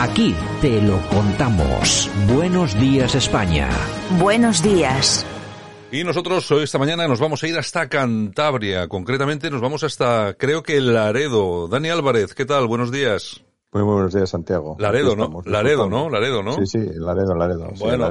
Aquí te lo contamos. Buenos días España. Buenos días. Y nosotros hoy esta mañana nos vamos a ir hasta Cantabria. Concretamente nos vamos hasta, creo que Laredo. Dani Álvarez, ¿qué tal? Buenos días. Muy buenos días, Santiago. Laredo, ¿no? Laredo, ¿no? Laredo, ¿no? Sí, sí, Laredo, Laredo. Bueno,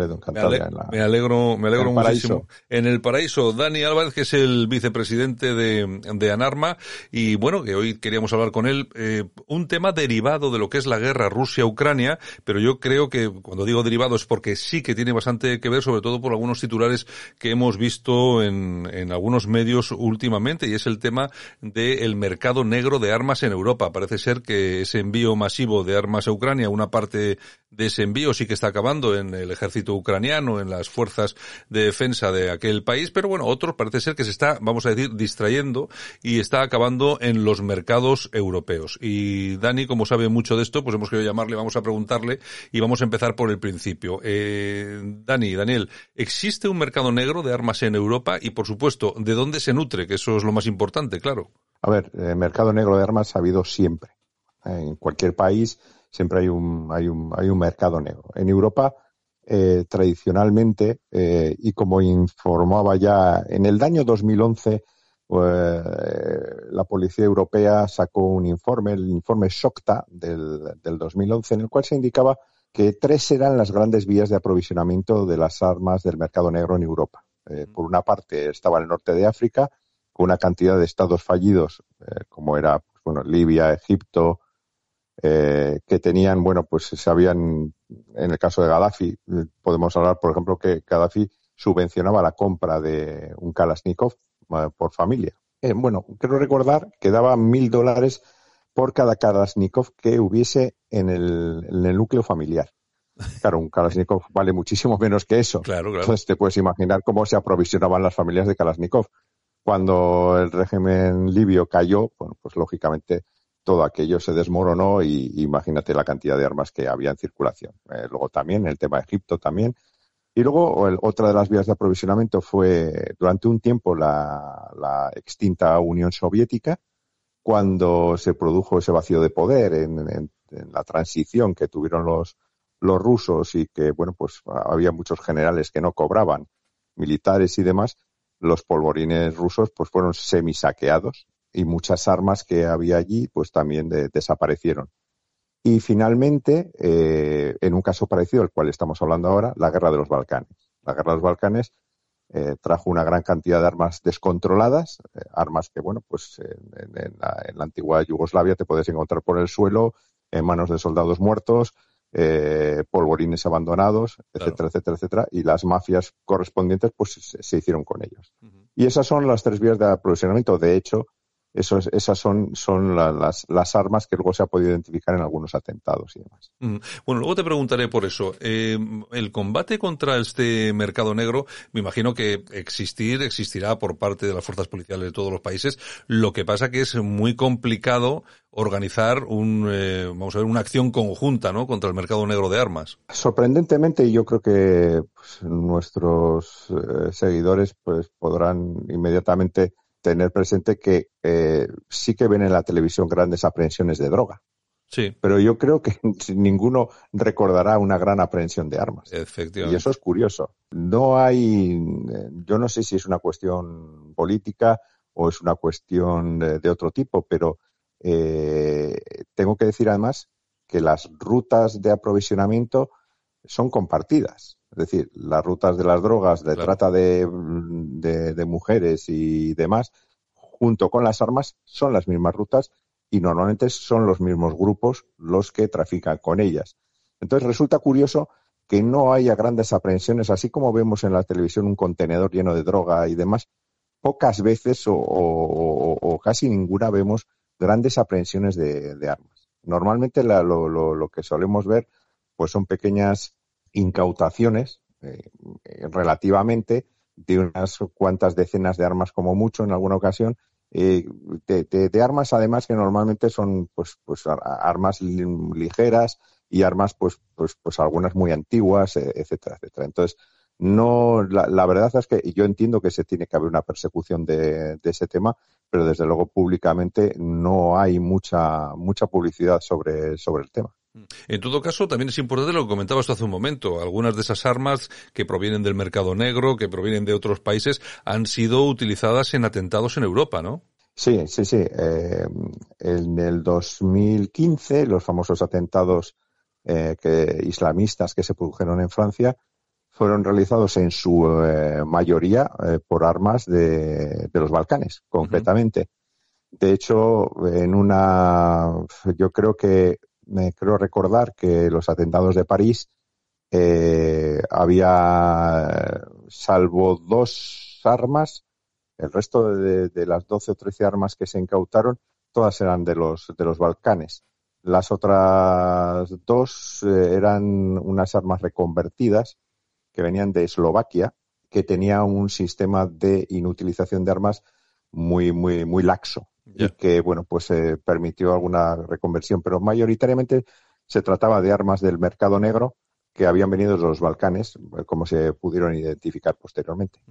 me, alegro, me alegro muchísimo. En el paraíso, Dani Álvarez, que es el vicepresidente de, de Anarma, y bueno, que hoy queríamos hablar con él, eh, un tema derivado de lo que es la guerra Rusia-Ucrania, pero yo creo que cuando digo derivado es porque sí que tiene bastante que ver, sobre todo por algunos titulares que hemos visto en, en algunos medios últimamente, y es el tema del mercado negro de armas en Europa. Parece ser que ese envío más masivo de armas a Ucrania, una parte de ese envío sí que está acabando en el ejército ucraniano, en las fuerzas de defensa de aquel país, pero bueno, otros parece ser que se está, vamos a decir, distrayendo y está acabando en los mercados europeos. Y Dani, como sabe mucho de esto, pues hemos querido llamarle, vamos a preguntarle y vamos a empezar por el principio. Eh, Dani, Daniel, ¿existe un mercado negro de armas en Europa? Y por supuesto, ¿de dónde se nutre? Que eso es lo más importante, claro. A ver, el eh, mercado negro de armas ha habido siempre. En cualquier país siempre hay un, hay un, hay un mercado negro. En Europa, eh, tradicionalmente, eh, y como informaba ya en el año 2011, pues, la Policía Europea sacó un informe, el informe SOCTA del, del 2011, en el cual se indicaba que tres eran las grandes vías de aprovisionamiento de las armas del mercado negro en Europa. Eh, por una parte estaba el norte de África, con una cantidad de estados fallidos, como era pues, bueno, Libia, Egipto, eh, que tenían, bueno, pues sabían, en el caso de Gaddafi, eh, podemos hablar, por ejemplo, que Gaddafi subvencionaba la compra de un Kalashnikov eh, por familia. bueno, quiero recordar que daba mil dólares por cada Kalashnikov que hubiese en el, en el núcleo familiar. Claro, un Kalashnikov vale muchísimo menos que eso. Claro, claro. Entonces te puedes imaginar cómo se aprovisionaban las familias de Kalashnikov. Cuando el régimen libio cayó, bueno, pues lógicamente todo aquello se desmoronó y imagínate la cantidad de armas que había en circulación. Eh, luego también el tema de Egipto también. Y luego otra de las vías de aprovisionamiento fue durante un tiempo la, extinta Unión Soviética, cuando se produjo ese vacío de poder en, la transición que tuvieron los, los rusos y que, bueno, pues había muchos generales que no cobraban, militares y demás, los polvorines rusos pues fueron semisaqueados y muchas armas que había allí pues también desaparecieron. Y finalmente, eh, en un caso parecido al cual estamos hablando ahora, la guerra de los Balcanes. La guerra de los Balcanes eh, trajo una gran cantidad de armas descontroladas, eh, armas que, bueno, pues en, la, antigua Yugoslavia te puedes encontrar por el suelo, en manos de soldados muertos, polvorines abandonados, etcétera, etcétera, etcétera, y las mafias correspondientes pues se, hicieron con ellos. Y esas son las tres vías de aprovisionamiento. De hecho, eso esas son, son las, las, armas que luego se ha podido identificar en algunos atentados y demás. Mm. Bueno, luego te preguntaré por eso. Eh, el combate contra este mercado negro, me imagino que existir, existirá por parte de las fuerzas policiales de todos los países. Lo que pasa que es muy complicado organizar un, eh, vamos a ver, una acción conjunta, ¿no? Contra el mercado negro de armas. Sorprendentemente, yo creo que pues, nuestros eh, seguidores, pues, podrán inmediatamente tener presente que eh, sí que ven en la televisión grandes aprehensiones de droga. Sí. Pero yo creo que ninguno recordará una gran aprehensión de armas. Efectivamente. Y eso es curioso. No hay, eh, yo no sé si es una cuestión política o es una cuestión de, otro tipo, pero eh, tengo que decir además que las rutas de aprovisionamiento son compartidas. Es decir, las rutas de las drogas, de trata de, de, mujeres y demás, junto con las armas, son las mismas rutas y normalmente son los mismos grupos los que trafican con ellas. Entonces resulta curioso que no haya grandes aprehensiones, así como vemos en la televisión un contenedor lleno de droga y demás, pocas veces o, casi ninguna vemos grandes aprehensiones de, armas. Normalmente lo, que solemos ver pues son pequeñas incautaciones eh, relativamente de unas cuantas decenas de armas como mucho en alguna ocasión eh, de, armas además que normalmente son pues pues armas ligeras y armas pues pues pues algunas muy antiguas etcétera etcétera. Entonces no la, verdad es que yo entiendo que se tiene que haber una persecución de, ese tema pero desde luego públicamente no hay mucha mucha publicidad sobre sobre el tema en todo caso, también es importante lo que comentabas hace un momento. Algunas de esas armas que provienen del mercado negro, que provienen de otros países, han sido utilizadas en atentados en Europa, ¿no? Sí, sí, sí. Eh, en el 2015, los famosos atentados eh, que, islamistas que se produjeron en Francia fueron realizados en su eh, mayoría por armas de, los Balcanes, concretamente. De hecho, en una, yo creo que me creo recordar que los atentados de París eh, había, salvo dos armas, el resto de, las 12 o 13 armas que se incautaron, todas eran de los, de los Balcanes. Las otras dos eh, eran unas armas reconvertidas que venían de Eslovaquia, que tenía un sistema de inutilización de armas muy, muy, muy laxo y que, bueno, pues eh, permitió alguna reconversión, pero mayoritariamente se trataba de armas del mercado negro que habían venido de los Balcanes, eh, como se pudieron identificar posteriormente.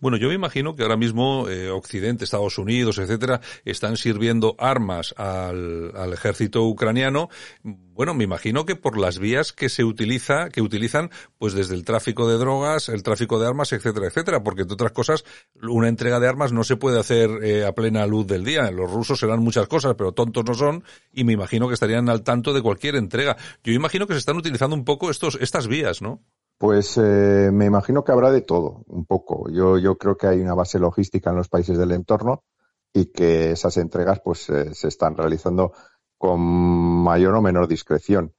Bueno, yo me imagino que ahora mismo eh, Occidente, Estados Unidos, etcétera, están sirviendo armas al, ejército ucraniano. Bueno, me imagino que por las vías que se utiliza, que utilizan, pues desde el tráfico de drogas, el tráfico de armas, etcétera, etcétera, porque entre otras cosas, una entrega de armas no se puede hacer eh, a plena luz del día. Los rusos serán muchas cosas, pero tontos no son, y me imagino que estarían al tanto de cualquier entrega. Yo imagino que se están utilizando un poco estos estas vías, ¿no? Pues eh, me imagino que habrá de todo, un poco. Yo, yo creo que hay una base logística en los países del entorno y que esas entregas pues eh, se están realizando con mayor o menor discreción.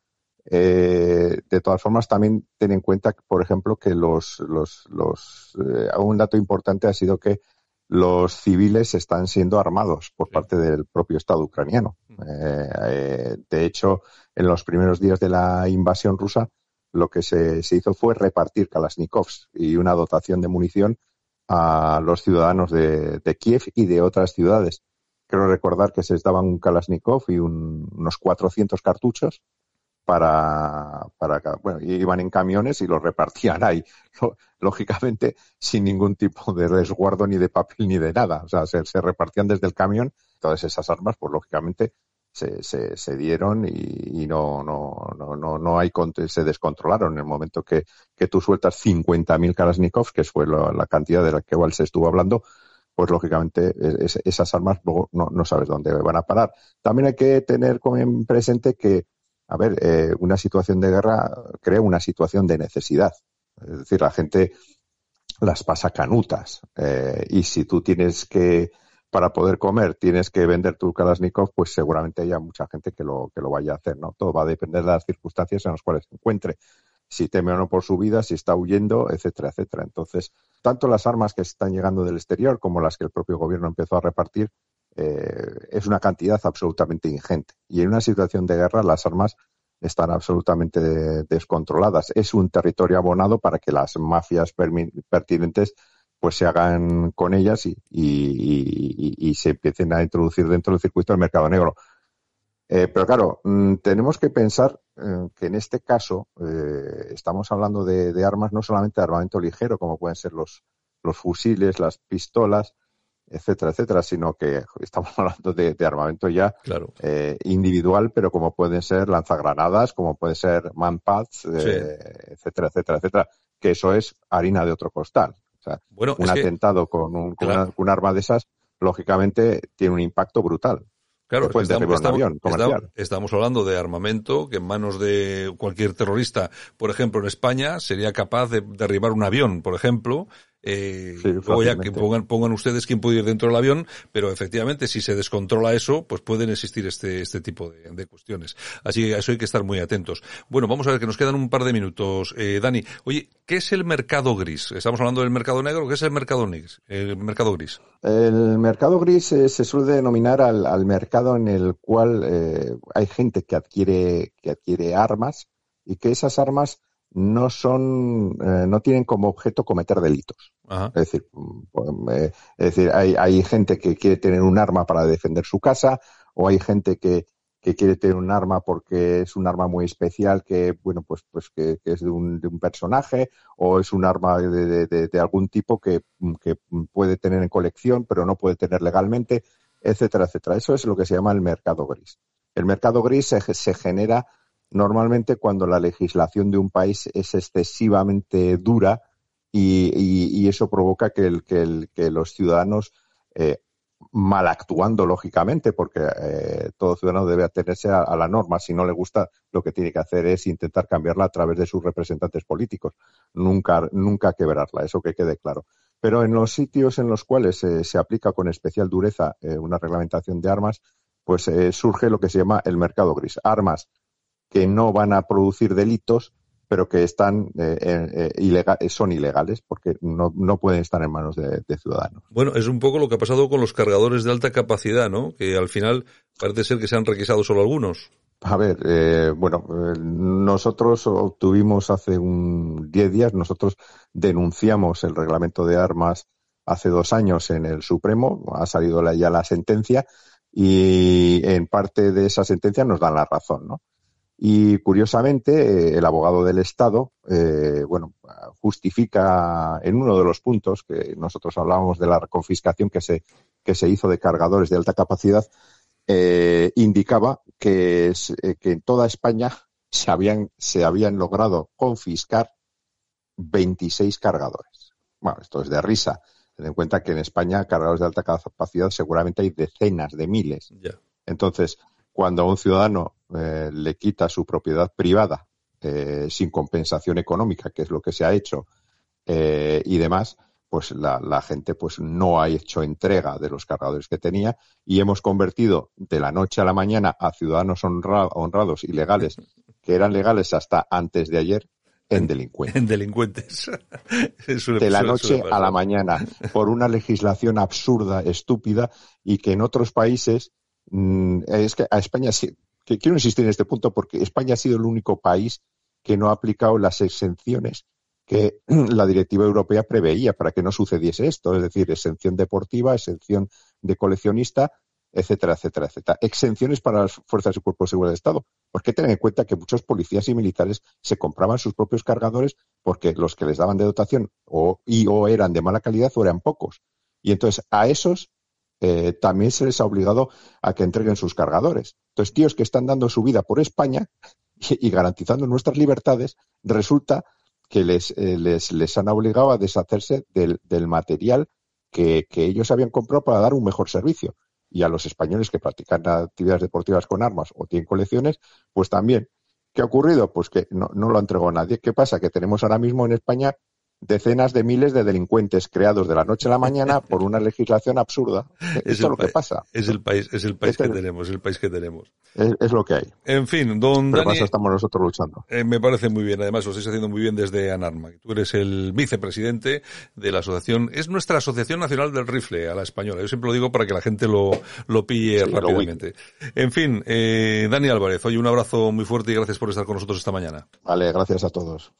Eh, de todas formas, también ten en cuenta, por ejemplo, que los, los, los un dato importante ha sido que los civiles están siendo armados por parte del propio Estado ucraniano. de hecho, en los primeros días de la invasión rusa, lo que se, hizo fue repartir Kalashnikovs y una dotación de munición a los ciudadanos de, Kiev y de otras ciudades. Quiero recordar que se les daban un Kalashnikov y unos 400 cartuchos para, para, bueno, iban en camiones y los repartían ahí, lógicamente sin ningún tipo de resguardo ni de papel ni de nada. O sea, se, se repartían desde el camión todas esas armas, pues lógicamente se, se, dieron y, no, no, no, no, no hay, se descontrolaron en el momento que, que tú sueltas 50.000 Kalashnikovs, que fue la, cantidad de la que igual se estuvo hablando, pues lógicamente esas armas luego no, no, sabes dónde van a parar. También hay que tener en presente que, a ver, eh, una situación de guerra crea una situación de necesidad. Es decir, la gente las pasa canutas. Eh, y si tú tienes que para poder comer tienes que vender tu Kalashnikov, pues seguramente haya mucha gente que lo, que lo vaya a hacer, ¿no? Todo va a depender de las circunstancias en las cuales se encuentre. Si teme o no por su vida, si está huyendo, etcétera, etcétera. Entonces, tanto las armas que están llegando del exterior como las que el propio gobierno empezó a repartir, eh, es una cantidad absolutamente ingente. Y en una situación de guerra, las armas están absolutamente descontroladas. Es un territorio abonado para que las mafias pertinentes pues se hagan con ellas y, y, se empiecen a introducir dentro del circuito del mercado negro. Eh, pero claro, mm, tenemos que pensar eh, que en este caso eh, estamos hablando de, armas, no solamente de armamento ligero, como pueden ser los, los fusiles, las pistolas, etcétera, etcétera, sino que estamos hablando de, armamento ya individual, pero como pueden ser lanzagranadas, como pueden ser manpads, etcétera, etcétera, etcétera, que eso es harina de otro costal bueno, un atentado con, un, arma de esas, lógicamente, tiene un impacto brutal. Claro, estamos, hablando de armamento que en manos de cualquier terrorista, por ejemplo, en España, sería capaz de derribar un avión, por ejemplo, Eh, luego ya que pongan, pongan ustedes quién puede ir dentro del avión, pero efectivamente si se descontrola eso, pues pueden existir este, este tipo de, cuestiones. Así que a eso hay que estar muy atentos. Bueno, vamos a ver que nos quedan un par de minutos. Eh, Dani, oye, ¿qué es el mercado gris? Estamos hablando del mercado negro, ¿qué es el mercado gris? El mercado gris. El mercado gris eh, se suele denominar al, mercado en el cual eh, hay gente que adquiere, que adquiere armas y que esas armas no son, eh, no tienen como objeto cometer delitos. Es decir, mm, es decir hay, hay gente que quiere tener un arma para defender su casa o hay gente que, que quiere tener un arma porque es un arma muy especial que, bueno, pues, pues que, es de un, de un, personaje o es un arma de, de, de algún tipo que, que, puede tener en colección pero no puede tener legalmente, etcétera, etcétera. Eso es lo que se llama el mercado gris. El mercado gris se, se genera normalmente cuando la legislación de un país es excesivamente dura y, y, eso provoca que, los ciudadanos eh, mal actuando, lógicamente, porque eh, todo ciudadano debe atenerse a, la norma. Si no le gusta, lo que tiene que hacer es intentar cambiarla a través de sus representantes políticos. Nunca, nunca quebrarla, eso que quede claro. Pero en los sitios en los cuales se aplica con especial dureza eh, una reglamentación de armas, pues eh, surge lo que se llama el mercado gris. Armas que no van a producir delitos, pero que están eh, eh, eh, son ilegales porque no, no, pueden estar en manos de, ciudadanos. Bueno, es un poco lo que ha pasado con los cargadores de alta capacidad, ¿no? Que al final parece ser que se han requisado solo algunos. A ver, bueno, nosotros obtuvimos hace un 10 días, nosotros denunciamos el reglamento de armas hace dos años en el Supremo, ha salido ya la sentencia y en parte de esa sentencia nos dan la razón, ¿no? Y curiosamente, eh, el abogado del Estado, eh, bueno, justifica en uno de los puntos que nosotros hablábamos de la confiscación que se, que se hizo de cargadores de alta capacidad, eh, indicaba que, que en toda España se habían, se habían logrado confiscar 26 cargadores. Bueno, esto es de risa. Ten en cuenta que en España cargadores de alta capacidad seguramente hay decenas de miles. Entonces, cuando a un ciudadano eh, le quita su propiedad privada eh, sin compensación económica, que es lo que se ha hecho, eh, y demás, pues la, gente pues no ha hecho entrega de los cargadores que tenía y hemos convertido de la noche a la mañana a ciudadanos honrados y legales, que eran legales hasta antes de ayer, en delincuentes. En delincuentes. de la noche a la mañana, por una legislación absurda, estúpida, y que en otros países es que a España que quiero insistir en este punto porque España ha sido el único país que no ha aplicado las exenciones que la directiva europea preveía para que no sucediese esto, es decir, exención deportiva, exención de coleccionista, etcétera, etcétera, etcétera. Exenciones para las fuerzas y cuerpos de seguridad del Estado. Porque tener en cuenta que muchos policías y militares se compraban sus propios cargadores porque los que les daban de dotación o eran de mala calidad o eran pocos. Y entonces a esos eh, también se les ha obligado a que entreguen sus cargadores. Entonces, tíos que están dando su vida por España y, garantizando nuestras libertades, resulta que les, eh, les, les, han obligado a deshacerse del, del material que, que, ellos habían comprado para dar un mejor servicio. Y a los españoles que practican actividades deportivas con armas o tienen colecciones, pues también. ¿Qué ha ocurrido? Pues que no, no lo ha entregado nadie. ¿Qué pasa? Que tenemos ahora mismo en España decenas de miles de delincuentes creados de la noche a la mañana por una legislación absurda. Es lo que pasa. Es el país, es el país que tenemos, es el país que tenemos. Es, lo que hay. En fin, don Pero estamos nosotros luchando. Eh, me parece muy bien. Además, lo estáis haciendo muy bien desde Anarma. Tú eres el vicepresidente de la asociación. Es nuestra Asociación Nacional del Rifle, a la española. Yo siempre lo digo para que la gente lo, lo pille rápidamente. en fin, eh, Dani Álvarez, oye, un abrazo muy fuerte y gracias por estar con nosotros esta mañana. Vale, gracias a todos.